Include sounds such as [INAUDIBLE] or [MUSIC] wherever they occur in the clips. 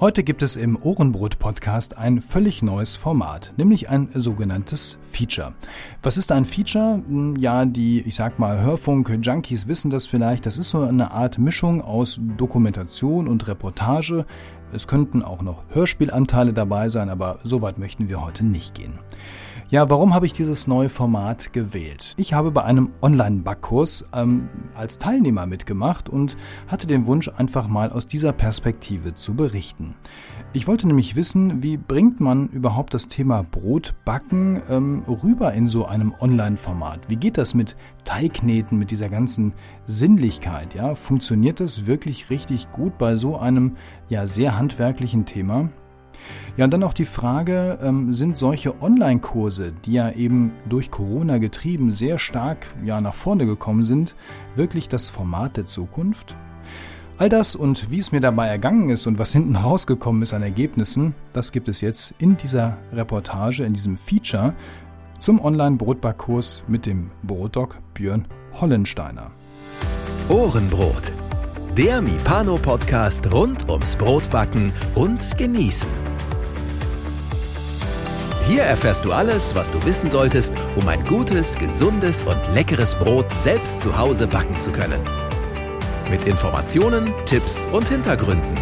Heute gibt es im Ohrenbrot-Podcast ein völlig neues Format, nämlich ein sogenanntes Feature. Was ist ein Feature? Hm, ja, die, ich sag mal, Hörfunk-Junkies wissen das vielleicht. Das ist so eine Art Mischung aus Dokumentation und Reportage. Es könnten auch noch Hörspielanteile dabei sein, aber so weit möchten wir heute nicht gehen. Ja, warum habe ich dieses neue Format gewählt? Ich habe bei einem Online-Backkurs ähm, als Teilnehmer mitgemacht und hatte den Wunsch, einfach mal aus dieser Perspektive zu berichten. Ich wollte nämlich wissen, wie bringt man überhaupt das Thema Brotbacken ähm, rüber in so einem Online-Format? Wie geht das mit Teignähten, mit dieser ganzen Sinnlichkeit? Ja, funktioniert das wirklich richtig gut bei so einem ja sehr handwerklichen Thema? Ja, und dann auch die Frage, ähm, sind solche Online-Kurse, die ja eben durch Corona getrieben sehr stark ja, nach vorne gekommen sind, wirklich das Format der Zukunft? All das und wie es mir dabei ergangen ist und was hinten rausgekommen ist an Ergebnissen, das gibt es jetzt in dieser Reportage, in diesem Feature zum Online-Brotbackkurs mit dem Brotdoc Björn Hollensteiner. Ohrenbrot. Der Mipano-Podcast rund ums Brotbacken und Genießen. Hier erfährst du alles, was du wissen solltest, um ein gutes, gesundes und leckeres Brot selbst zu Hause backen zu können. Mit Informationen, Tipps und Hintergründen.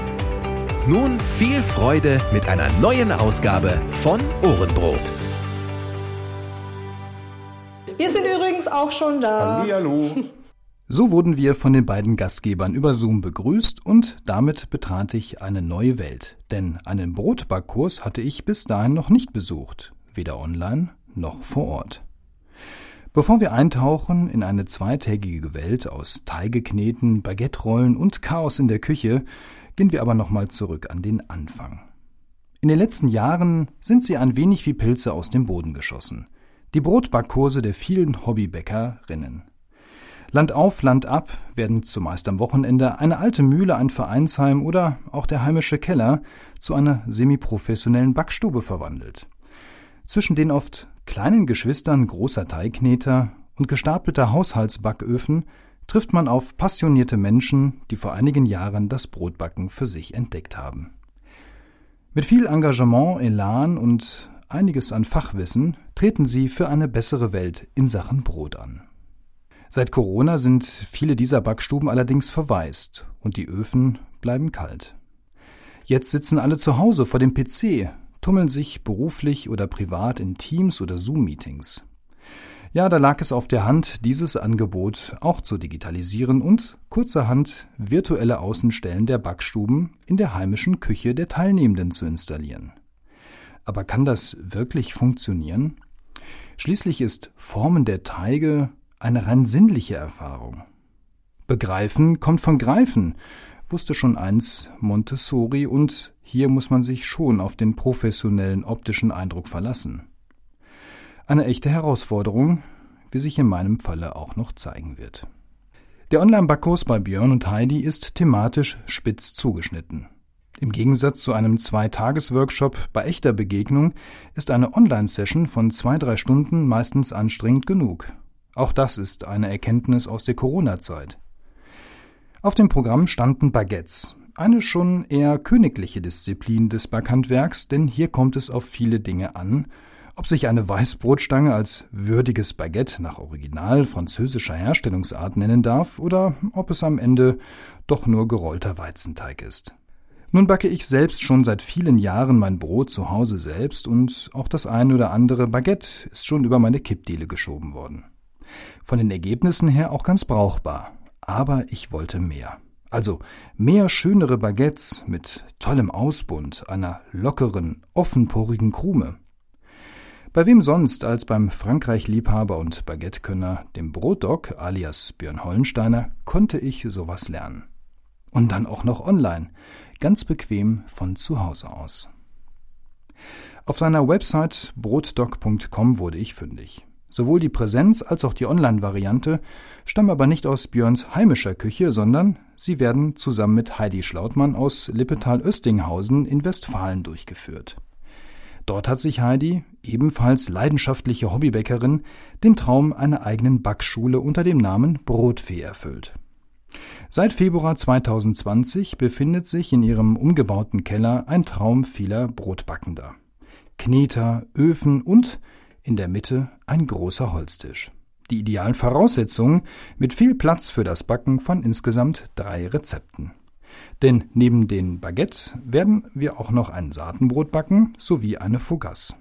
Nun viel Freude mit einer neuen Ausgabe von Ohrenbrot. Wir sind übrigens auch schon da. Hallo. So wurden wir von den beiden Gastgebern über Zoom begrüßt und damit betrat ich eine neue Welt. Denn einen Brotbackkurs hatte ich bis dahin noch nicht besucht, weder online noch vor Ort. Bevor wir eintauchen in eine zweitägige Welt aus Teigekneten, Baguetterollen und Chaos in der Küche, gehen wir aber nochmal zurück an den Anfang. In den letzten Jahren sind sie ein wenig wie Pilze aus dem Boden geschossen. Die Brotbackkurse der vielen Hobbybäckerinnen. Land auf, Land ab werden zumeist am Wochenende eine alte Mühle, ein Vereinsheim oder auch der heimische Keller zu einer semiprofessionellen Backstube verwandelt. Zwischen den oft kleinen Geschwistern großer Teigkneter und gestapelter Haushaltsbacköfen trifft man auf passionierte Menschen, die vor einigen Jahren das Brotbacken für sich entdeckt haben. Mit viel Engagement, Elan und einiges an Fachwissen treten sie für eine bessere Welt in Sachen Brot an. Seit Corona sind viele dieser Backstuben allerdings verwaist und die Öfen bleiben kalt. Jetzt sitzen alle zu Hause vor dem PC, tummeln sich beruflich oder privat in Teams oder Zoom-Meetings. Ja, da lag es auf der Hand, dieses Angebot auch zu digitalisieren und kurzerhand virtuelle Außenstellen der Backstuben in der heimischen Küche der Teilnehmenden zu installieren. Aber kann das wirklich funktionieren? Schließlich ist Formen der Teige eine rein sinnliche Erfahrung. Begreifen kommt von Greifen, wusste schon eins Montessori, und hier muss man sich schon auf den professionellen optischen Eindruck verlassen. Eine echte Herausforderung, wie sich in meinem Falle auch noch zeigen wird. Der Online-Backkurs bei Björn und Heidi ist thematisch spitz zugeschnitten. Im Gegensatz zu einem Zwei-Tages-Workshop bei echter Begegnung ist eine Online-Session von zwei, drei Stunden meistens anstrengend genug auch das ist eine Erkenntnis aus der Corona-Zeit. Auf dem Programm standen Baguettes, eine schon eher königliche Disziplin des Backhandwerks, denn hier kommt es auf viele Dinge an, ob sich eine Weißbrotstange als würdiges Baguette nach original französischer Herstellungsart nennen darf oder ob es am Ende doch nur gerollter Weizenteig ist. Nun backe ich selbst schon seit vielen Jahren mein Brot zu Hause selbst und auch das ein oder andere Baguette ist schon über meine Kippdiele geschoben worden. Von den Ergebnissen her auch ganz brauchbar. Aber ich wollte mehr. Also mehr schönere Baguettes mit tollem Ausbund, einer lockeren, offenporigen Krume. Bei wem sonst als beim Frankreich-Liebhaber und Baguettekönner, dem Brotdoc alias Björn Hollensteiner, konnte ich sowas lernen. Und dann auch noch online, ganz bequem von zu Hause aus. Auf seiner Website brotdoc.com wurde ich fündig. Sowohl die Präsenz als auch die Online-Variante stammen aber nicht aus Björns heimischer Küche, sondern sie werden zusammen mit Heidi Schlautmann aus Lippetal-Östinghausen in Westfalen durchgeführt. Dort hat sich Heidi, ebenfalls leidenschaftliche Hobbybäckerin, den Traum einer eigenen Backschule unter dem Namen Brotfee erfüllt. Seit Februar 2020 befindet sich in ihrem umgebauten Keller ein Traum vieler Brotbackender. Kneter, Öfen und in der Mitte ein großer Holztisch. Die idealen Voraussetzungen mit viel Platz für das Backen von insgesamt drei Rezepten. Denn neben den Baguette werden wir auch noch ein Saatenbrot backen sowie eine Fougasse.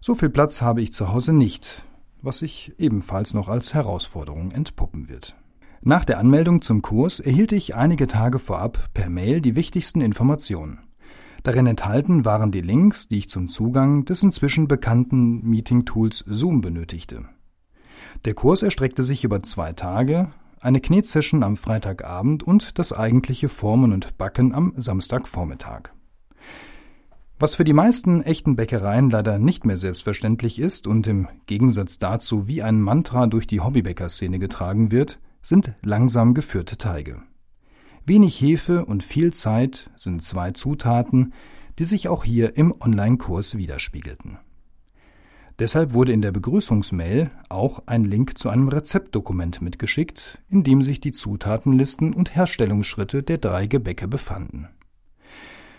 So viel Platz habe ich zu Hause nicht, was sich ebenfalls noch als Herausforderung entpuppen wird. Nach der Anmeldung zum Kurs erhielt ich einige Tage vorab per Mail die wichtigsten Informationen. Darin enthalten waren die Links, die ich zum Zugang des inzwischen bekannten Meeting-Tools Zoom benötigte. Der Kurs erstreckte sich über zwei Tage, eine Knetsession am Freitagabend und das eigentliche Formen und Backen am Samstagvormittag. Was für die meisten echten Bäckereien leider nicht mehr selbstverständlich ist und im Gegensatz dazu wie ein Mantra durch die Hobbybäckerszene getragen wird, sind langsam geführte Teige. Wenig Hefe und viel Zeit sind zwei Zutaten, die sich auch hier im Online-Kurs widerspiegelten. Deshalb wurde in der Begrüßungsmail auch ein Link zu einem Rezeptdokument mitgeschickt, in dem sich die Zutatenlisten und Herstellungsschritte der drei Gebäcke befanden.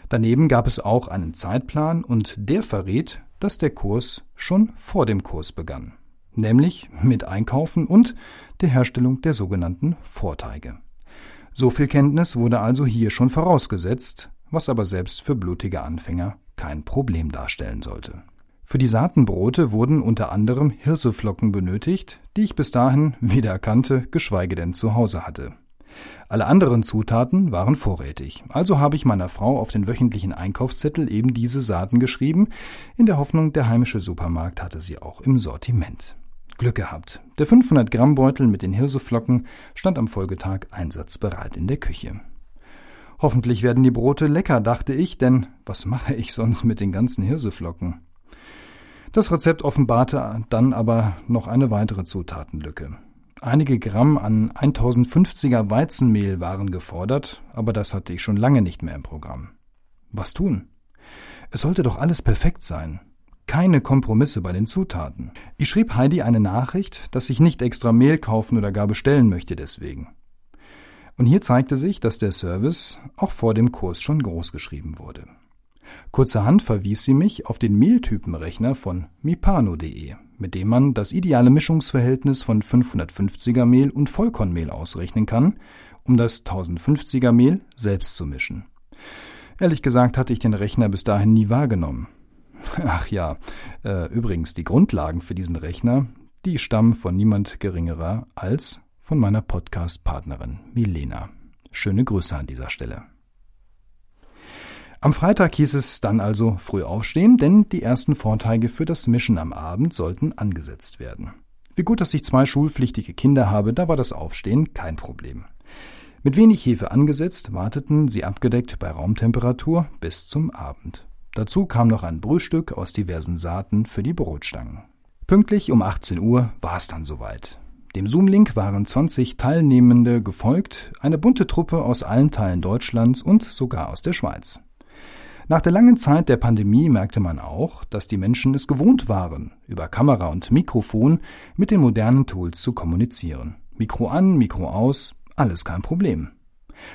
Daneben gab es auch einen Zeitplan und der verrät, dass der Kurs schon vor dem Kurs begann nämlich mit Einkaufen und der Herstellung der sogenannten Vorteige. So viel Kenntnis wurde also hier schon vorausgesetzt, was aber selbst für blutige Anfänger kein Problem darstellen sollte. Für die Saatenbrote wurden unter anderem Hirseflocken benötigt, die ich bis dahin weder erkannte, geschweige denn zu Hause hatte. Alle anderen Zutaten waren vorrätig, also habe ich meiner Frau auf den wöchentlichen Einkaufszettel eben diese Saaten geschrieben, in der Hoffnung, der heimische Supermarkt hatte sie auch im Sortiment. Glück gehabt. Der 500 Gramm Beutel mit den Hirseflocken stand am Folgetag einsatzbereit in der Küche. Hoffentlich werden die Brote lecker, dachte ich, denn was mache ich sonst mit den ganzen Hirseflocken? Das Rezept offenbarte dann aber noch eine weitere Zutatenlücke. Einige Gramm an 1050er Weizenmehl waren gefordert, aber das hatte ich schon lange nicht mehr im Programm. Was tun? Es sollte doch alles perfekt sein keine Kompromisse bei den Zutaten. Ich schrieb Heidi eine Nachricht, dass ich nicht extra Mehl kaufen oder gar bestellen möchte deswegen. Und hier zeigte sich, dass der Service auch vor dem Kurs schon groß geschrieben wurde. Kurzerhand verwies sie mich auf den Mehltypenrechner von mipano.de, mit dem man das ideale Mischungsverhältnis von 550er Mehl und Vollkornmehl ausrechnen kann, um das 1050er Mehl selbst zu mischen. Ehrlich gesagt hatte ich den Rechner bis dahin nie wahrgenommen. Ach ja, äh, übrigens, die Grundlagen für diesen Rechner, die stammen von niemand geringerer als von meiner Podcast-Partnerin Milena. Schöne Grüße an dieser Stelle. Am Freitag hieß es dann also früh aufstehen, denn die ersten Vorteige für das Mischen am Abend sollten angesetzt werden. Wie gut, dass ich zwei schulpflichtige Kinder habe, da war das Aufstehen kein Problem. Mit wenig Hefe angesetzt, warteten sie abgedeckt bei Raumtemperatur bis zum Abend. Dazu kam noch ein Brühstück aus diversen Saaten für die Brotstangen. Pünktlich um 18 Uhr war es dann soweit. Dem Zoom-Link waren 20 Teilnehmende gefolgt, eine bunte Truppe aus allen Teilen Deutschlands und sogar aus der Schweiz. Nach der langen Zeit der Pandemie merkte man auch, dass die Menschen es gewohnt waren, über Kamera und Mikrofon mit den modernen Tools zu kommunizieren. Mikro an, Mikro aus, alles kein Problem.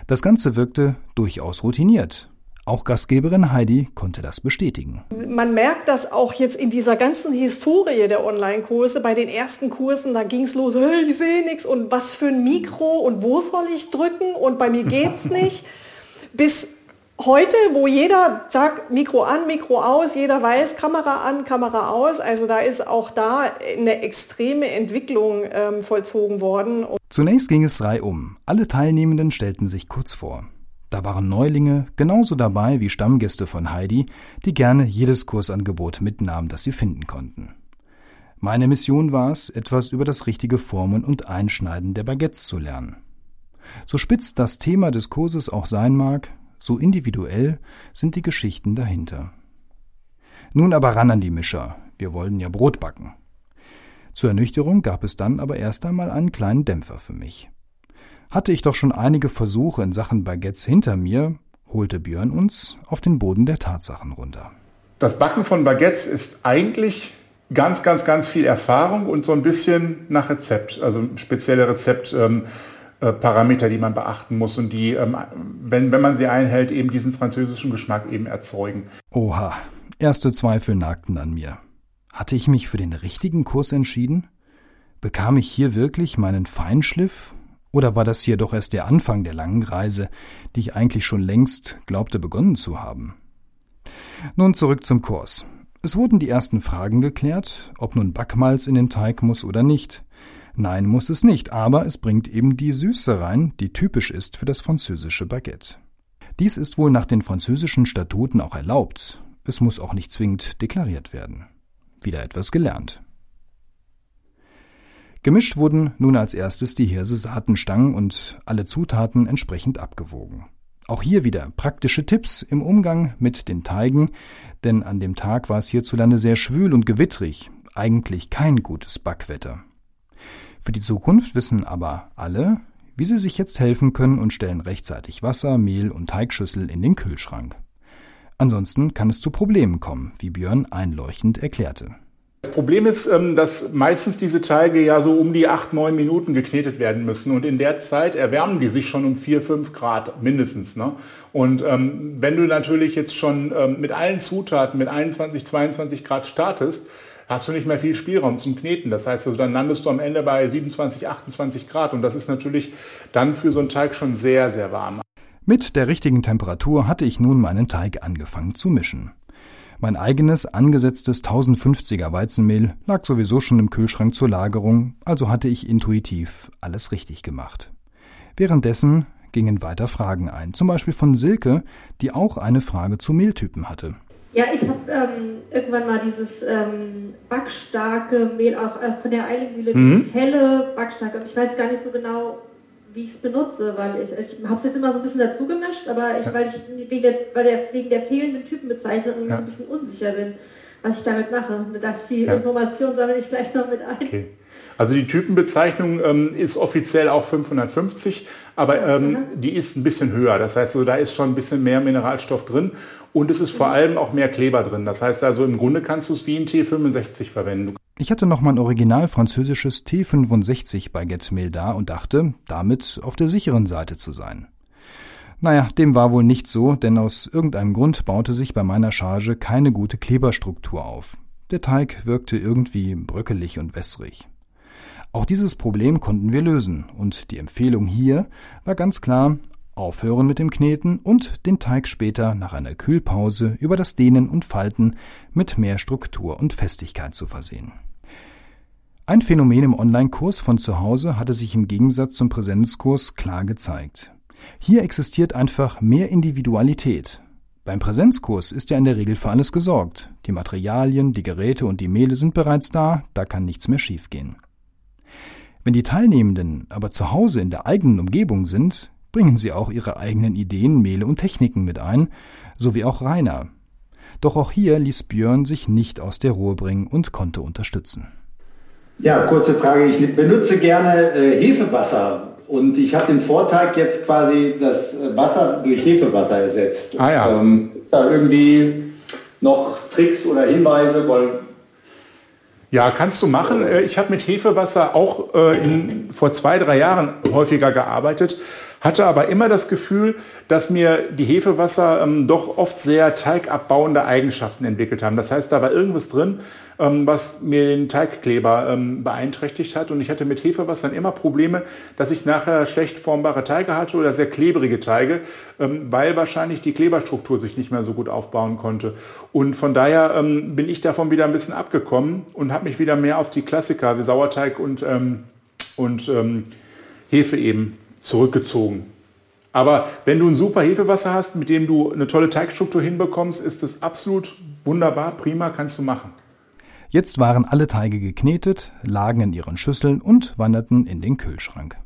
Das Ganze wirkte durchaus routiniert auch Gastgeberin Heidi konnte das bestätigen. Man merkt das auch jetzt in dieser ganzen Historie der Online-Kurse. Bei den ersten Kursen, da ging es los, ich sehe nichts und was für ein Mikro und wo soll ich drücken und bei mir geht's [LAUGHS] nicht. Bis heute, wo jeder sagt, Mikro an, Mikro aus, jeder weiß, Kamera an, Kamera aus. Also da ist auch da eine extreme Entwicklung ähm, vollzogen worden. Zunächst ging es reihum. Alle Teilnehmenden stellten sich kurz vor. Da waren Neulinge genauso dabei wie Stammgäste von Heidi, die gerne jedes Kursangebot mitnahmen, das sie finden konnten. Meine Mission war es, etwas über das richtige Formen und Einschneiden der Baguettes zu lernen. So spitz das Thema des Kurses auch sein mag, so individuell sind die Geschichten dahinter. Nun aber ran an die Mischer, wir wollen ja Brot backen. Zur Ernüchterung gab es dann aber erst einmal einen kleinen Dämpfer für mich. Hatte ich doch schon einige Versuche in Sachen Baguettes hinter mir, holte Björn uns auf den Boden der Tatsachen runter. Das Backen von Baguettes ist eigentlich ganz, ganz, ganz viel Erfahrung und so ein bisschen nach Rezept, also spezielle Rezept. Ähm, äh, die man beachten muss und die, ähm, wenn, wenn man sie einhält, eben diesen französischen Geschmack eben erzeugen. Oha, erste Zweifel nagten an mir. Hatte ich mich für den richtigen Kurs entschieden? Bekam ich hier wirklich meinen Feinschliff? Oder war das hier doch erst der Anfang der langen Reise, die ich eigentlich schon längst glaubte begonnen zu haben? Nun zurück zum Kurs. Es wurden die ersten Fragen geklärt, ob nun Backmalz in den Teig muss oder nicht. Nein, muss es nicht, aber es bringt eben die Süße rein, die typisch ist für das französische Baguette. Dies ist wohl nach den französischen Statuten auch erlaubt. Es muss auch nicht zwingend deklariert werden. Wieder etwas gelernt. Gemischt wurden nun als erstes die Hirse-Saatenstangen und alle Zutaten entsprechend abgewogen. Auch hier wieder praktische Tipps im Umgang mit den Teigen, denn an dem Tag war es hierzulande sehr schwül und gewittrig, eigentlich kein gutes Backwetter. Für die Zukunft wissen aber alle, wie sie sich jetzt helfen können und stellen rechtzeitig Wasser, Mehl und Teigschüssel in den Kühlschrank. Ansonsten kann es zu Problemen kommen, wie Björn einleuchtend erklärte. Das Problem ist, ähm, dass meistens diese Teige ja so um die 8, 9 Minuten geknetet werden müssen und in der Zeit erwärmen die sich schon um 4, 5 Grad mindestens. Ne? Und ähm, wenn du natürlich jetzt schon ähm, mit allen Zutaten mit 21, 22 Grad startest, hast du nicht mehr viel Spielraum zum Kneten. Das heißt, also dann landest du am Ende bei 27, 28 Grad und das ist natürlich dann für so einen Teig schon sehr, sehr warm. Mit der richtigen Temperatur hatte ich nun meinen Teig angefangen zu mischen. Mein eigenes angesetztes 1050er Weizenmehl lag sowieso schon im Kühlschrank zur Lagerung, also hatte ich intuitiv alles richtig gemacht. Währenddessen gingen weiter Fragen ein, zum Beispiel von Silke, die auch eine Frage zu Mehltypen hatte. Ja, ich habe ähm, irgendwann mal dieses ähm, backstarke Mehl auch äh, von der Eilingmühle, mhm. dieses helle backstarke. Ich weiß gar nicht so genau, wie ich es benutze, weil ich, ich habe es jetzt immer so ein bisschen dazu gemischt, aber ich, ja. weil ich wegen der, weil der, wegen der fehlenden Typenbezeichnung ja. so ein bisschen unsicher bin, was ich damit mache. Und da dachte ich, die ja. Information sammle ich gleich noch mit ein. Okay. Also die Typenbezeichnung ähm, ist offiziell auch 550, aber ähm, die ist ein bisschen höher. Das heißt, so, da ist schon ein bisschen mehr Mineralstoff drin und es ist vor mhm. allem auch mehr Kleber drin. Das heißt also, im Grunde kannst du es wie ein T65 verwenden. Ich hatte noch mein original französisches T65 Baguette-Mehl da und dachte, damit auf der sicheren Seite zu sein. Naja, dem war wohl nicht so, denn aus irgendeinem Grund baute sich bei meiner Charge keine gute Kleberstruktur auf. Der Teig wirkte irgendwie bröckelig und wässrig. Auch dieses Problem konnten wir lösen, und die Empfehlung hier war ganz klar, aufhören mit dem Kneten und den Teig später nach einer Kühlpause über das Dehnen und Falten mit mehr Struktur und Festigkeit zu versehen. Ein Phänomen im Online-Kurs von zu Hause hatte sich im Gegensatz zum Präsenzkurs klar gezeigt. Hier existiert einfach mehr Individualität. Beim Präsenzkurs ist ja in der Regel für alles gesorgt. Die Materialien, die Geräte und die Mehle sind bereits da, da kann nichts mehr schiefgehen. Wenn die Teilnehmenden aber zu Hause in der eigenen Umgebung sind, bringen sie auch ihre eigenen Ideen, Mehle und Techniken mit ein, so wie auch Rainer. Doch auch hier ließ Björn sich nicht aus der Ruhe bringen und konnte unterstützen. Ja, kurze Frage. Ich benutze gerne äh, Hefewasser und ich habe den Vorteig jetzt quasi das Wasser durch Hefewasser ersetzt. Ah ja. Ähm, ist da irgendwie noch Tricks oder Hinweise? Weil ja, kannst du machen. Äh, ich habe mit Hefewasser auch äh, in, vor zwei, drei Jahren häufiger gearbeitet hatte aber immer das Gefühl, dass mir die Hefewasser ähm, doch oft sehr teigabbauende Eigenschaften entwickelt haben. Das heißt, da war irgendwas drin, ähm, was mir den Teigkleber ähm, beeinträchtigt hat. Und ich hatte mit Hefewasser immer Probleme, dass ich nachher schlecht formbare Teige hatte oder sehr klebrige Teige, ähm, weil wahrscheinlich die Kleberstruktur sich nicht mehr so gut aufbauen konnte. Und von daher ähm, bin ich davon wieder ein bisschen abgekommen und habe mich wieder mehr auf die Klassiker wie Sauerteig und, ähm, und Hefe eben zurückgezogen. Aber wenn du ein super Hefewasser hast, mit dem du eine tolle Teigstruktur hinbekommst, ist das absolut wunderbar, prima, kannst du machen. Jetzt waren alle Teige geknetet, lagen in ihren Schüsseln und wanderten in den Kühlschrank.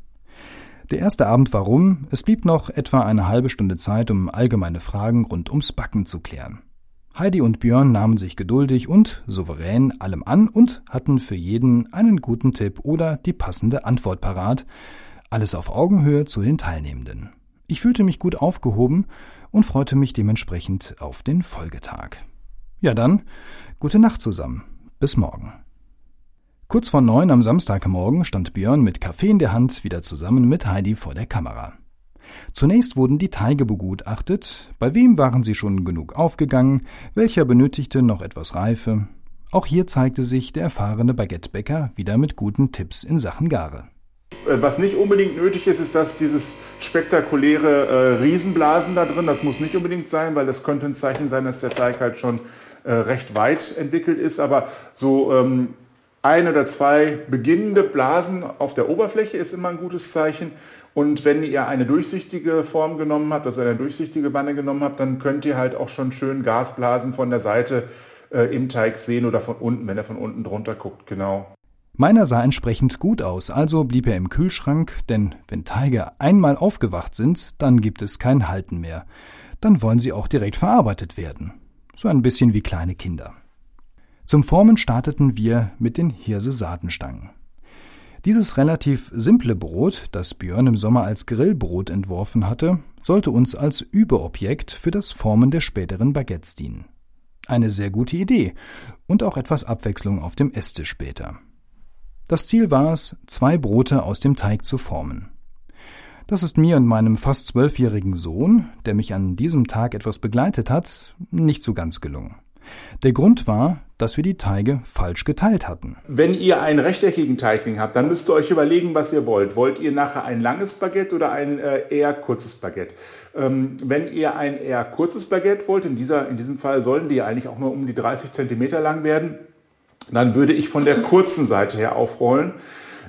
Der erste Abend war rum, es blieb noch etwa eine halbe Stunde Zeit, um allgemeine Fragen rund ums Backen zu klären. Heidi und Björn nahmen sich geduldig und souverän allem an und hatten für jeden einen guten Tipp oder die passende Antwort parat, alles auf Augenhöhe zu den Teilnehmenden. Ich fühlte mich gut aufgehoben und freute mich dementsprechend auf den Folgetag. Ja dann, gute Nacht zusammen. Bis morgen. Kurz vor neun am Samstagmorgen stand Björn mit Kaffee in der Hand wieder zusammen mit Heidi vor der Kamera. Zunächst wurden die Teige begutachtet, bei wem waren sie schon genug aufgegangen, welcher benötigte noch etwas Reife. Auch hier zeigte sich der erfahrene Baguettebäcker wieder mit guten Tipps in Sachen Gare. Äh, was nicht unbedingt nötig ist, ist, dass dieses spektakuläre äh, Riesenblasen da drin, das muss nicht unbedingt sein, weil das könnte ein Zeichen sein, dass der Teig halt schon äh, recht weit entwickelt ist. Aber so ähm, ein oder zwei beginnende Blasen auf der Oberfläche ist immer ein gutes Zeichen. Und wenn ihr eine durchsichtige Form genommen habt, also eine durchsichtige Banne genommen habt, dann könnt ihr halt auch schon schön Gasblasen von der Seite äh, im Teig sehen oder von unten, wenn er von unten drunter guckt, genau. Meiner sah entsprechend gut aus, also blieb er im Kühlschrank, denn wenn Teige einmal aufgewacht sind, dann gibt es kein Halten mehr. Dann wollen sie auch direkt verarbeitet werden. So ein bisschen wie kleine Kinder. Zum Formen starteten wir mit den Hirse-Saatenstangen. Dieses relativ simple Brot, das Björn im Sommer als Grillbrot entworfen hatte, sollte uns als Überobjekt für das Formen der späteren Baguettes dienen. Eine sehr gute Idee und auch etwas Abwechslung auf dem Esstisch später. Das Ziel war es, zwei Brote aus dem Teig zu formen. Das ist mir und meinem fast zwölfjährigen Sohn, der mich an diesem Tag etwas begleitet hat, nicht so ganz gelungen. Der Grund war, dass wir die Teige falsch geteilt hatten. Wenn ihr einen rechteckigen Teigling habt, dann müsst ihr euch überlegen, was ihr wollt. Wollt ihr nachher ein langes Baguette oder ein äh, eher kurzes Baguette? Ähm, wenn ihr ein eher kurzes Baguette wollt, in, dieser, in diesem Fall sollen die eigentlich auch nur um die 30 cm lang werden, dann würde ich von der [LAUGHS] kurzen Seite her aufrollen,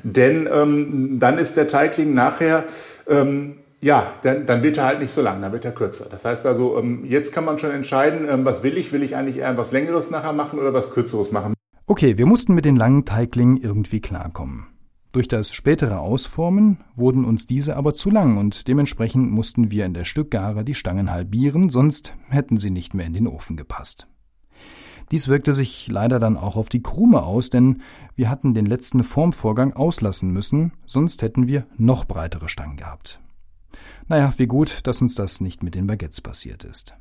denn ähm, dann ist der Teigling nachher, ähm, ja, dann, dann, wird er halt nicht so lang, dann wird er kürzer. Das heißt also, ähm, jetzt kann man schon entscheiden, ähm, was will ich? Will ich eigentlich eher was Längeres nachher machen oder was Kürzeres machen? Okay, wir mussten mit den langen Teiglingen irgendwie klarkommen. Durch das spätere Ausformen wurden uns diese aber zu lang und dementsprechend mussten wir in der Stückgare die Stangen halbieren, sonst hätten sie nicht mehr in den Ofen gepasst. Dies wirkte sich leider dann auch auf die Krume aus, denn wir hatten den letzten Formvorgang auslassen müssen, sonst hätten wir noch breitere Stangen gehabt. Naja, wie gut, dass uns das nicht mit den Baguettes passiert ist.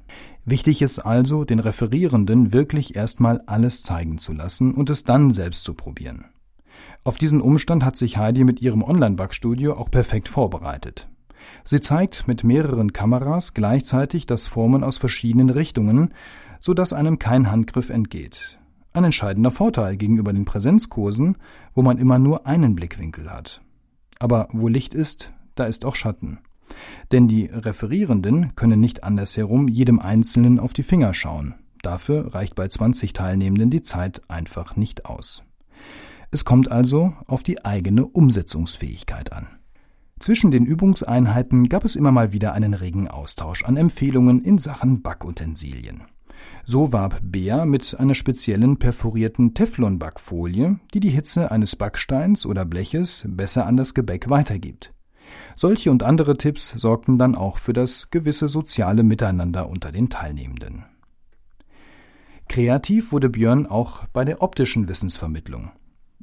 Wichtig ist also, den Referierenden wirklich erstmal alles zeigen zu lassen und es dann selbst zu probieren. Auf diesen Umstand hat sich Heidi mit ihrem Online-Backstudio auch perfekt vorbereitet. Sie zeigt mit mehreren Kameras gleichzeitig das Formen aus verschiedenen Richtungen, so dass einem kein Handgriff entgeht. Ein entscheidender Vorteil gegenüber den Präsenzkursen, wo man immer nur einen Blickwinkel hat. Aber wo Licht ist, da ist auch Schatten. Denn die Referierenden können nicht andersherum jedem Einzelnen auf die Finger schauen. Dafür reicht bei 20 Teilnehmenden die Zeit einfach nicht aus. Es kommt also auf die eigene Umsetzungsfähigkeit an. Zwischen den Übungseinheiten gab es immer mal wieder einen regen Austausch an Empfehlungen in Sachen Backutensilien. So warb Bea mit einer speziellen perforierten Teflonbackfolie, die die Hitze eines Backsteins oder Bleches besser an das Gebäck weitergibt. Solche und andere Tipps sorgten dann auch für das gewisse soziale Miteinander unter den Teilnehmenden. Kreativ wurde Björn auch bei der optischen Wissensvermittlung.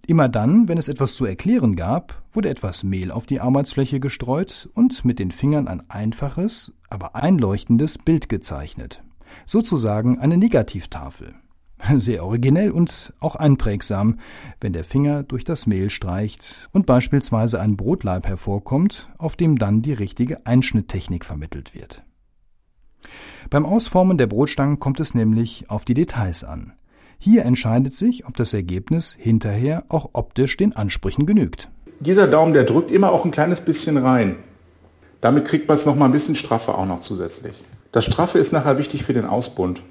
Immer dann, wenn es etwas zu erklären gab, wurde etwas Mehl auf die Arbeitsfläche gestreut und mit den Fingern ein einfaches, aber einleuchtendes Bild gezeichnet sozusagen eine Negativtafel. Sehr originell und auch einprägsam, wenn der Finger durch das Mehl streicht und beispielsweise ein Brotleib hervorkommt, auf dem dann die richtige Einschnitttechnik vermittelt wird. Beim Ausformen der Brotstangen kommt es nämlich auf die Details an. Hier entscheidet sich, ob das Ergebnis hinterher auch optisch den Ansprüchen genügt. Dieser Daumen, der drückt immer auch ein kleines bisschen rein. Damit kriegt man es noch mal ein bisschen straffer auch noch zusätzlich. Das Straffe ist nachher wichtig für den Ausbund.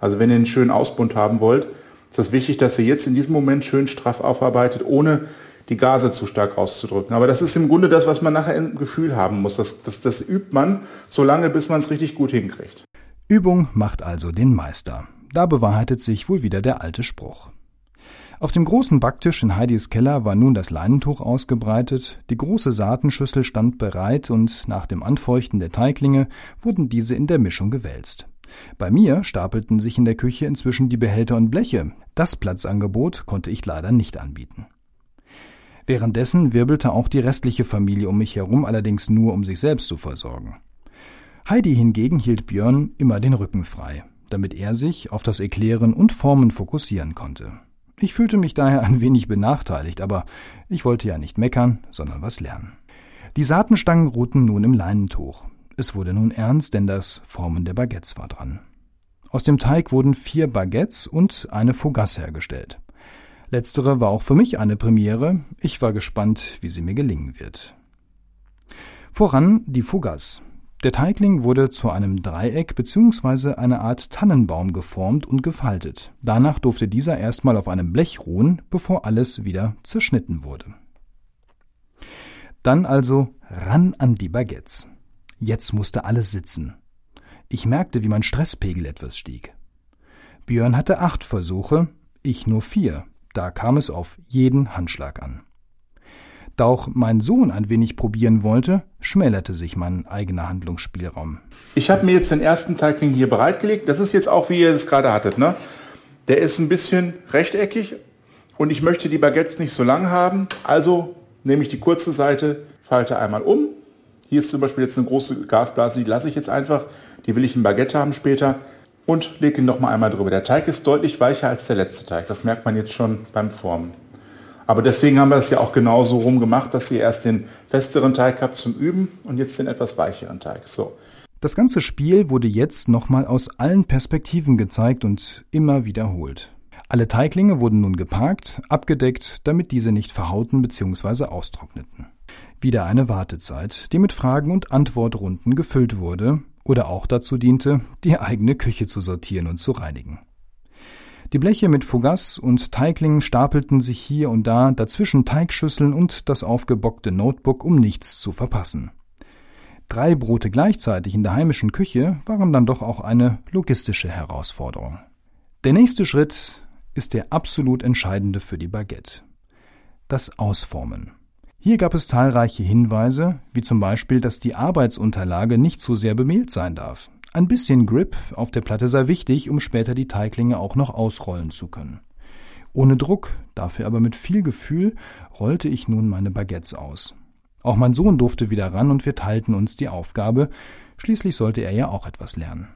Also wenn ihr einen schönen Ausbund haben wollt, ist es wichtig, dass ihr jetzt in diesem Moment schön straff aufarbeitet, ohne die Gase zu stark rauszudrücken. Aber das ist im Grunde das, was man nachher im Gefühl haben muss. Das, das, das übt man so lange, bis man es richtig gut hinkriegt. Übung macht also den Meister. Da bewahrheitet sich wohl wieder der alte Spruch. Auf dem großen Backtisch in Heidis Keller war nun das Leinentuch ausgebreitet, die große Saatenschüssel stand bereit und nach dem Anfeuchten der Teiglinge wurden diese in der Mischung gewälzt. Bei mir stapelten sich in der Küche inzwischen die Behälter und Bleche. Das Platzangebot konnte ich leider nicht anbieten. Währenddessen wirbelte auch die restliche Familie um mich herum, allerdings nur um sich selbst zu versorgen. Heidi hingegen hielt Björn immer den Rücken frei, damit er sich auf das Erklären und Formen fokussieren konnte. Ich fühlte mich daher ein wenig benachteiligt, aber ich wollte ja nicht meckern, sondern was lernen. Die Saatenstangen ruhten nun im Leinentuch. Es wurde nun ernst, denn das Formen der Baguettes war dran. Aus dem Teig wurden vier Baguettes und eine Fougasse hergestellt. Letztere war auch für mich eine Premiere. Ich war gespannt, wie sie mir gelingen wird. Voran die Fougasse. Der Teigling wurde zu einem Dreieck bzw. einer Art Tannenbaum geformt und gefaltet. Danach durfte dieser erstmal auf einem Blech ruhen, bevor alles wieder zerschnitten wurde. Dann also ran an die Baguettes. Jetzt musste alles sitzen. Ich merkte, wie mein Stresspegel etwas stieg. Björn hatte acht Versuche, ich nur vier. Da kam es auf jeden Handschlag an. Da auch mein Sohn ein wenig probieren wollte, schmälerte sich mein eigener Handlungsspielraum. Ich habe mir jetzt den ersten Teigling hier bereitgelegt. Das ist jetzt auch, wie ihr es gerade hattet. Ne? Der ist ein bisschen rechteckig und ich möchte die Baguettes nicht so lang haben. Also nehme ich die kurze Seite, falte einmal um. Hier ist zum Beispiel jetzt eine große Gasblase, die lasse ich jetzt einfach. Die will ich in Baguette haben später. Und lege ihn nochmal einmal drüber. Der Teig ist deutlich weicher als der letzte Teig. Das merkt man jetzt schon beim Formen. Aber deswegen haben wir es ja auch genauso rum gemacht, dass ihr erst den festeren Teig habt zum Üben und jetzt den etwas weicheren Teig. So. Das ganze Spiel wurde jetzt nochmal aus allen Perspektiven gezeigt und immer wiederholt. Alle Teiglinge wurden nun geparkt, abgedeckt, damit diese nicht verhauten bzw. austrockneten. Wieder eine Wartezeit, die mit Fragen und Antwortrunden gefüllt wurde oder auch dazu diente, die eigene Küche zu sortieren und zu reinigen. Die Bleche mit Fougasse und Teiglingen stapelten sich hier und da dazwischen Teigschüsseln und das aufgebockte Notebook, um nichts zu verpassen. Drei Brote gleichzeitig in der heimischen Küche waren dann doch auch eine logistische Herausforderung. Der nächste Schritt ist der absolut entscheidende für die Baguette. Das Ausformen. Hier gab es zahlreiche Hinweise, wie zum Beispiel, dass die Arbeitsunterlage nicht zu sehr bemehlt sein darf. Ein bisschen Grip auf der Platte sei wichtig, um später die Teiglinge auch noch ausrollen zu können. Ohne Druck, dafür aber mit viel Gefühl, rollte ich nun meine Baguettes aus. Auch mein Sohn durfte wieder ran und wir teilten uns die Aufgabe, schließlich sollte er ja auch etwas lernen.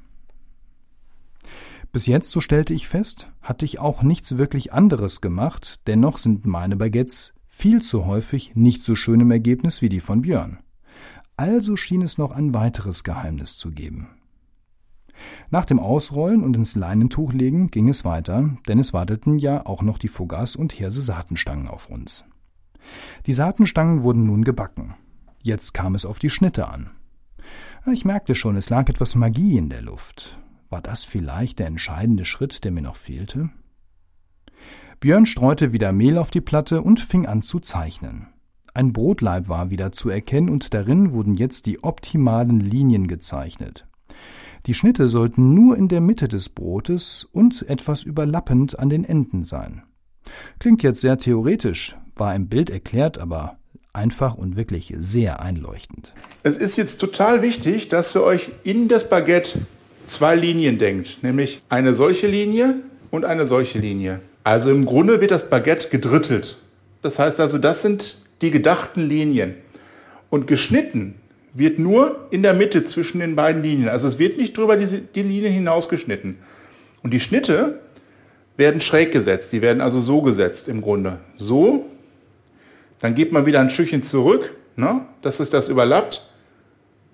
Bis jetzt, so stellte ich fest, hatte ich auch nichts wirklich anderes gemacht, dennoch sind meine Baguettes viel zu häufig nicht so schön im Ergebnis wie die von Björn. Also schien es noch ein weiteres Geheimnis zu geben. Nach dem Ausrollen und ins Leinentuch legen ging es weiter, denn es warteten ja auch noch die Fougasse und Hirse Saatenstangen auf uns. Die Saatenstangen wurden nun gebacken. Jetzt kam es auf die Schnitte an. Ich merkte schon, es lag etwas Magie in der Luft. War das vielleicht der entscheidende Schritt, der mir noch fehlte? Björn streute wieder Mehl auf die Platte und fing an zu zeichnen. Ein Brotleib war wieder zu erkennen und darin wurden jetzt die optimalen Linien gezeichnet. Die Schnitte sollten nur in der Mitte des Brotes und etwas überlappend an den Enden sein. Klingt jetzt sehr theoretisch, war im Bild erklärt, aber einfach und wirklich sehr einleuchtend. Es ist jetzt total wichtig, dass ihr euch in das Baguette zwei Linien denkt, nämlich eine solche Linie und eine solche Linie. Also im Grunde wird das Baguette gedrittelt. Das heißt also, das sind die gedachten Linien. Und geschnitten wird nur in der Mitte zwischen den beiden Linien. Also es wird nicht drüber die, die Linie hinausgeschnitten. Und die Schnitte werden schräg gesetzt. Die werden also so gesetzt im Grunde. So. Dann geht man wieder ein Stückchen zurück, ne, dass es das überlappt.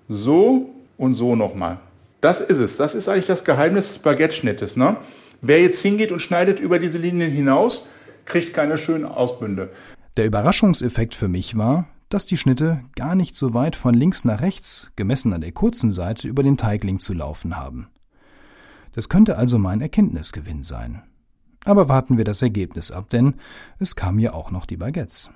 So und so nochmal. Das ist es. Das ist eigentlich das Geheimnis des Baguette-Schnittes. Ne? Wer jetzt hingeht und schneidet über diese Linien hinaus, kriegt keine schönen Ausbünde. Der Überraschungseffekt für mich war, dass die Schnitte gar nicht so weit von links nach rechts, gemessen an der kurzen Seite, über den Teigling zu laufen haben. Das könnte also mein Erkenntnisgewinn sein. Aber warten wir das Ergebnis ab, denn es kamen ja auch noch die Baguettes.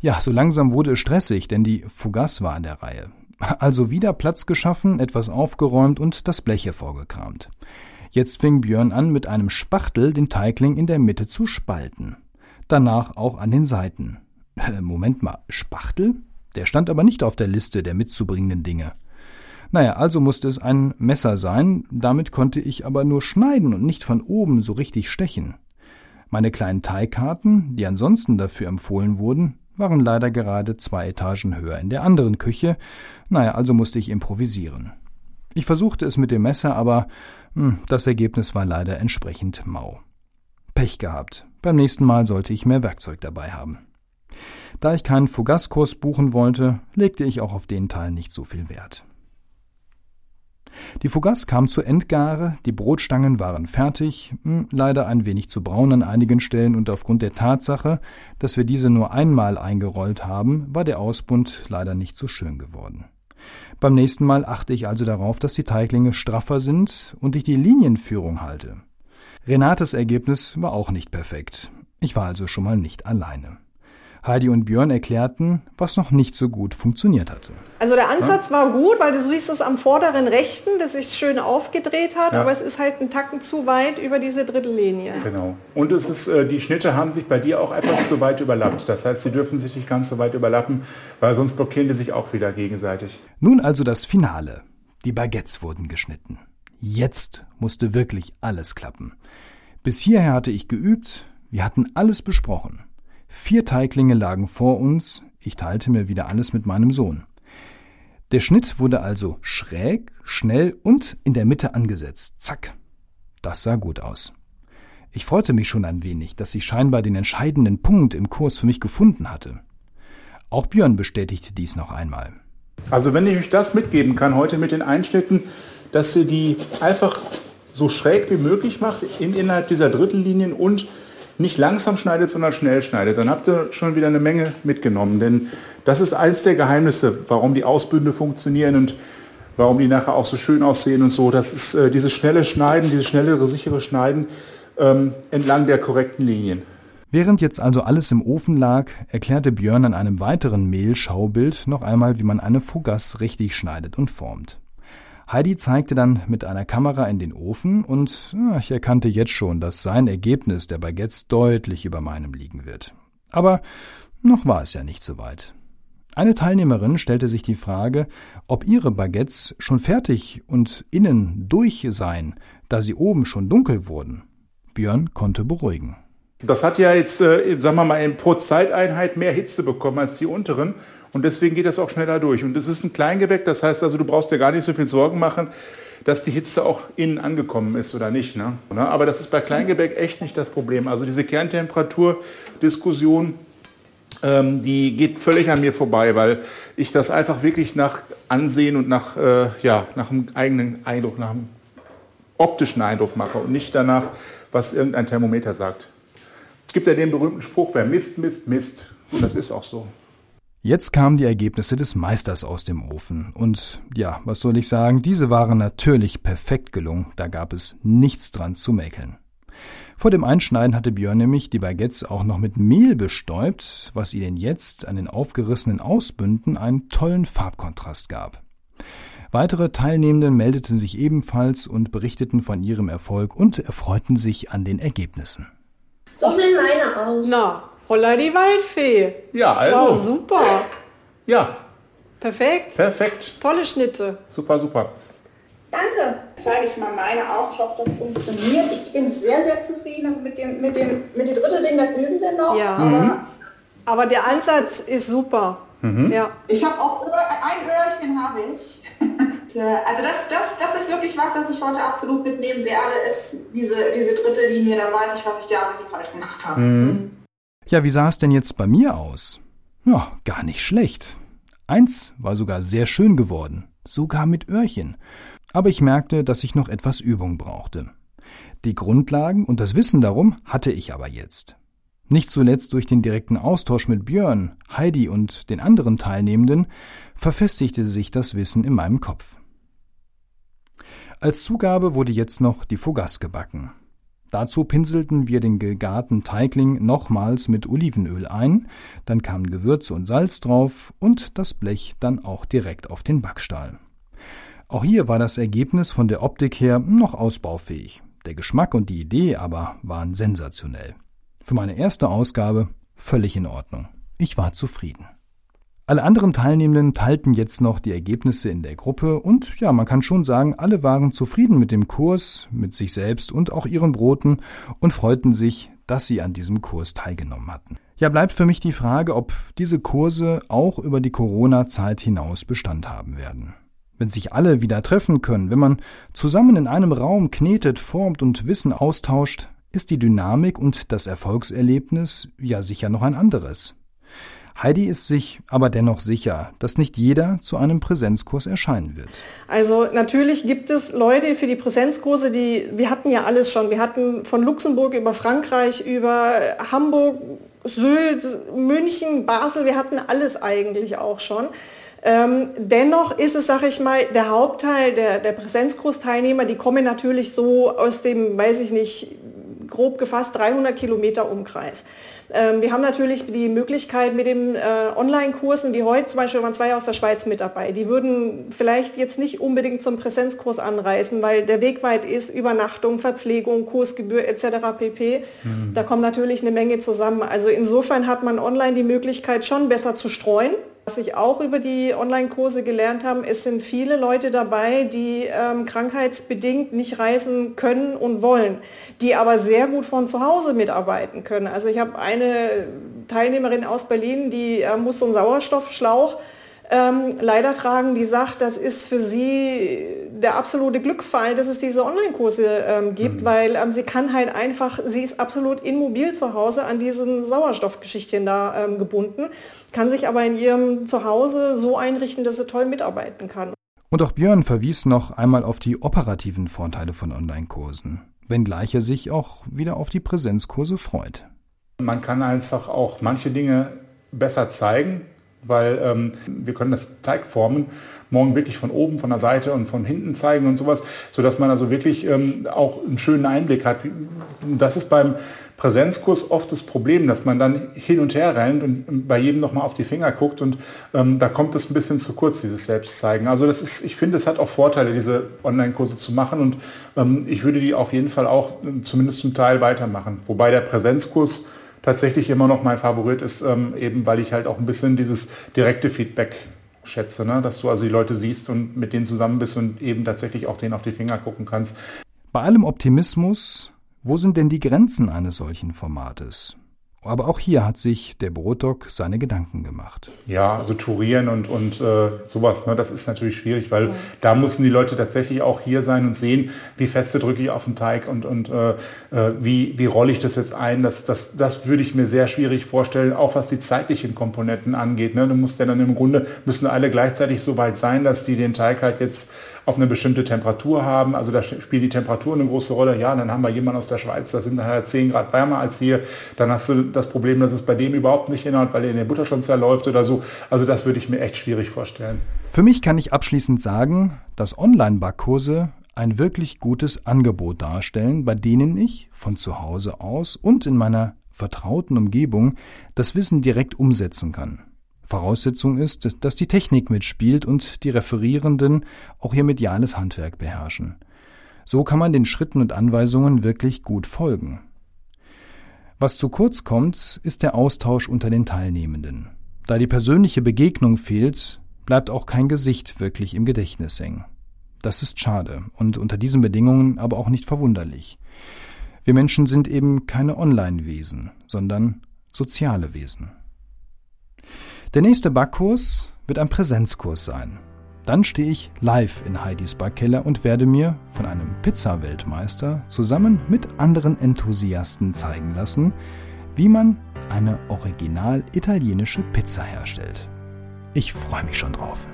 Ja, so langsam wurde es stressig, denn die Fougasse war an der Reihe. Also wieder Platz geschaffen, etwas aufgeräumt und das Blech hervorgekramt. Jetzt fing Björn an, mit einem Spachtel den Teigling in der Mitte zu spalten. Danach auch an den Seiten. Äh, Moment mal, Spachtel? Der stand aber nicht auf der Liste der mitzubringenden Dinge. Naja, also musste es ein Messer sein, damit konnte ich aber nur schneiden und nicht von oben so richtig stechen. Meine kleinen Teigkarten, die ansonsten dafür empfohlen wurden, waren leider gerade zwei Etagen höher in der anderen Küche, naja, also musste ich improvisieren. Ich versuchte es mit dem Messer, aber hm, das Ergebnis war leider entsprechend mau. Pech gehabt. Beim nächsten Mal sollte ich mehr Werkzeug dabei haben. Da ich keinen Fugaskurs buchen wollte, legte ich auch auf den Teil nicht so viel Wert. Die Fugass kam zur Endgare, die Brotstangen waren fertig, hm, leider ein wenig zu braun an einigen Stellen und aufgrund der Tatsache, dass wir diese nur einmal eingerollt haben, war der Ausbund leider nicht so schön geworden. Beim nächsten Mal achte ich also darauf, dass die Teiglinge straffer sind und ich die Linienführung halte. Renates Ergebnis war auch nicht perfekt. Ich war also schon mal nicht alleine. Heidi und Björn erklärten, was noch nicht so gut funktioniert hatte. Also der Ansatz ja? war gut, weil du siehst es am vorderen rechten, dass sich schön aufgedreht hat, ja. aber es ist halt ein Tacken zu weit über diese Drittellinie. Genau. Und es ist, äh, die Schnitte haben sich bei dir auch etwas zu weit überlappt. Das heißt, sie dürfen sich nicht ganz so weit überlappen, weil sonst blockieren die sich auch wieder gegenseitig. Nun also das Finale. Die Baguettes wurden geschnitten. Jetzt musste wirklich alles klappen. Bis hierher hatte ich geübt, wir hatten alles besprochen. Vier Teiglinge lagen vor uns, ich teilte mir wieder alles mit meinem Sohn. Der Schnitt wurde also schräg, schnell und in der Mitte angesetzt. Zack. Das sah gut aus. Ich freute mich schon ein wenig, dass ich scheinbar den entscheidenden Punkt im Kurs für mich gefunden hatte. Auch Björn bestätigte dies noch einmal. Also wenn ich euch das mitgeben kann heute mit den Einschnitten, dass ihr die einfach so schräg wie möglich macht in, innerhalb dieser Drittellinien und nicht langsam schneidet, sondern schnell schneidet, dann habt ihr schon wieder eine Menge mitgenommen. Denn das ist eins der Geheimnisse, warum die Ausbünde funktionieren und warum die nachher auch so schön aussehen und so. Das ist äh, dieses schnelle Schneiden, dieses schnellere, sichere Schneiden ähm, entlang der korrekten Linien. Während jetzt also alles im Ofen lag, erklärte Björn an einem weiteren Mehlschaubild noch einmal, wie man eine Fougasse richtig schneidet und formt. Heidi zeigte dann mit einer Kamera in den Ofen und ich erkannte jetzt schon, dass sein Ergebnis der Baguettes deutlich über meinem liegen wird. Aber noch war es ja nicht so weit. Eine Teilnehmerin stellte sich die Frage, ob ihre Baguettes schon fertig und innen durch seien, da sie oben schon dunkel wurden. Björn konnte beruhigen. Das hat ja jetzt, äh, sagen wir mal, pro Zeiteinheit mehr Hitze bekommen als die unteren. Und deswegen geht das auch schneller durch. Und es ist ein Kleingebäck, das heißt also, du brauchst dir gar nicht so viel Sorgen machen, dass die Hitze auch innen angekommen ist oder nicht. Ne? Aber das ist bei Kleingebäck echt nicht das Problem. Also diese Kerntemperatur-Diskussion, ähm, die geht völlig an mir vorbei, weil ich das einfach wirklich nach Ansehen und nach, äh, ja, nach einem eigenen Eindruck, nach einem optischen Eindruck mache und nicht danach, was irgendein Thermometer sagt. Es gibt ja den berühmten Spruch, wer misst, misst, misst. Und das ist auch so. Jetzt kamen die Ergebnisse des Meisters aus dem Ofen. Und ja, was soll ich sagen, diese waren natürlich perfekt gelungen, da gab es nichts dran zu mäkeln. Vor dem Einschneiden hatte Björn nämlich die Baguettes auch noch mit Mehl bestäubt, was ihnen jetzt an den aufgerissenen Ausbünden einen tollen Farbkontrast gab. Weitere Teilnehmende meldeten sich ebenfalls und berichteten von ihrem Erfolg und erfreuten sich an den Ergebnissen. So sehen meine aus. Na, Holla die Waldfee. Ja, also. Wow, super. Ja. Perfekt. Perfekt. Tolle Schnitte. Super, super. Danke. Zeige ich mal meine auch. Ich hoffe, das funktioniert. Ich bin sehr, sehr zufrieden. Also mit dem, mit dem, mit dem dritten Ding, da üben wir noch. Ja. Mhm. Aber der Ansatz ist super. Mhm. Ja. Ich habe auch ein Öhrchen habe ich. [LAUGHS] also das, das, das ist wirklich was, was ich heute absolut mitnehmen werde, ist diese, diese dritte Linie, da weiß ich, was ich da falsch gemacht habe. Mhm. Ja, wie sah es denn jetzt bei mir aus? Ja, gar nicht schlecht. Eins war sogar sehr schön geworden, sogar mit Öhrchen. Aber ich merkte, dass ich noch etwas Übung brauchte. Die Grundlagen und das Wissen darum hatte ich aber jetzt. Nicht zuletzt durch den direkten Austausch mit Björn, Heidi und den anderen Teilnehmenden verfestigte sich das Wissen in meinem Kopf. Als Zugabe wurde jetzt noch die Fougasse gebacken. Dazu pinselten wir den gegarten Teigling nochmals mit Olivenöl ein, dann kamen Gewürze und Salz drauf und das Blech dann auch direkt auf den Backstahl. Auch hier war das Ergebnis von der Optik her noch ausbaufähig. Der Geschmack und die Idee aber waren sensationell. Für meine erste Ausgabe völlig in Ordnung. Ich war zufrieden. Alle anderen Teilnehmenden teilten jetzt noch die Ergebnisse in der Gruppe und ja, man kann schon sagen, alle waren zufrieden mit dem Kurs, mit sich selbst und auch ihren Broten und freuten sich, dass sie an diesem Kurs teilgenommen hatten. Ja, bleibt für mich die Frage, ob diese Kurse auch über die Corona-Zeit hinaus Bestand haben werden. Wenn sich alle wieder treffen können, wenn man zusammen in einem Raum knetet, formt und Wissen austauscht, ist die Dynamik und das Erfolgserlebnis ja sicher noch ein anderes. Heidi ist sich aber dennoch sicher, dass nicht jeder zu einem Präsenzkurs erscheinen wird. Also natürlich gibt es Leute für die Präsenzkurse, die, wir hatten ja alles schon. Wir hatten von Luxemburg über Frankreich, über Hamburg, Sylt, München, Basel, wir hatten alles eigentlich auch schon. Ähm, dennoch ist es, sage ich mal, der Hauptteil der, der Präsenzkursteilnehmer, die kommen natürlich so aus dem, weiß ich nicht, grob gefasst 300 Kilometer Umkreis. Ähm, wir haben natürlich die Möglichkeit mit den äh, Online-Kursen, wie heute zum Beispiel waren zwei aus der Schweiz mit dabei. Die würden vielleicht jetzt nicht unbedingt zum Präsenzkurs anreisen, weil der Weg weit ist, Übernachtung, Verpflegung, Kursgebühr etc. pp. Mhm. Da kommt natürlich eine Menge zusammen. Also insofern hat man online die Möglichkeit schon besser zu streuen. Was ich auch über die Online-Kurse gelernt habe, es sind viele Leute dabei, die ähm, krankheitsbedingt nicht reisen können und wollen, die aber sehr gut von zu Hause mitarbeiten können. Also ich habe eine Teilnehmerin aus Berlin, die äh, muss so einen Sauerstoffschlauch ähm, leider tragen, die sagt, das ist für sie der absolute Glücksfall, dass es diese Online-Kurse ähm, gibt, mhm. weil ähm, sie kann halt einfach, sie ist absolut immobil zu Hause an diesen Sauerstoffgeschichtchen da ähm, gebunden, kann sich aber in ihrem Zuhause so einrichten, dass sie toll mitarbeiten kann. Und auch Björn verwies noch einmal auf die operativen Vorteile von Online-Kursen, wenngleich er sich auch wieder auf die Präsenzkurse freut. Man kann einfach auch manche Dinge besser zeigen, weil ähm, wir können das Teig formen, morgen wirklich von oben, von der Seite und von hinten zeigen und sowas, sodass man also wirklich ähm, auch einen schönen Einblick hat. Das ist beim Präsenzkurs oft das Problem, dass man dann hin und her rennt und bei jedem nochmal auf die Finger guckt und ähm, da kommt es ein bisschen zu kurz, dieses Selbstzeigen. Also das ist, ich finde, es hat auch Vorteile, diese Online-Kurse zu machen und ähm, ich würde die auf jeden Fall auch äh, zumindest zum Teil weitermachen. Wobei der Präsenzkurs tatsächlich immer noch mein Favorit ist, ähm, eben weil ich halt auch ein bisschen dieses direkte Feedback schätze, ne? dass du also die Leute siehst und mit denen zusammen bist und eben tatsächlich auch denen auf die Finger gucken kannst. Bei allem Optimismus, wo sind denn die Grenzen eines solchen Formates? Aber auch hier hat sich der Brotdog seine Gedanken gemacht. Ja, also Tourieren und, und äh, sowas, ne, das ist natürlich schwierig, weil ja. da müssen die Leute tatsächlich auch hier sein und sehen, wie feste drücke ich auf den Teig und, und äh, äh, wie, wie rolle ich das jetzt ein. Das, das, das würde ich mir sehr schwierig vorstellen, auch was die zeitlichen Komponenten angeht. Ne. Du musst ja dann im Grunde, müssen alle gleichzeitig so weit sein, dass die den Teig halt jetzt auf eine bestimmte Temperatur haben. Also da spielt die Temperatur eine große Rolle. Ja, dann haben wir jemanden aus der Schweiz, da sind nachher 10 Grad wärmer als hier. Dann hast du das Problem, dass es bei dem überhaupt nicht hinhaut, weil er in der Butter schon zerläuft oder so. Also das würde ich mir echt schwierig vorstellen. Für mich kann ich abschließend sagen, dass Online-Backkurse ein wirklich gutes Angebot darstellen, bei denen ich von zu Hause aus und in meiner vertrauten Umgebung das Wissen direkt umsetzen kann. Voraussetzung ist, dass die Technik mitspielt und die Referierenden auch ihr mediales Handwerk beherrschen. So kann man den Schritten und Anweisungen wirklich gut folgen. Was zu kurz kommt, ist der Austausch unter den Teilnehmenden. Da die persönliche Begegnung fehlt, bleibt auch kein Gesicht wirklich im Gedächtnis hängen. Das ist schade und unter diesen Bedingungen aber auch nicht verwunderlich. Wir Menschen sind eben keine Online-Wesen, sondern soziale Wesen. Der nächste Backkurs wird ein Präsenzkurs sein. Dann stehe ich live in Heidis Backkeller und werde mir von einem Pizza-Weltmeister zusammen mit anderen Enthusiasten zeigen lassen, wie man eine original italienische Pizza herstellt. Ich freue mich schon drauf.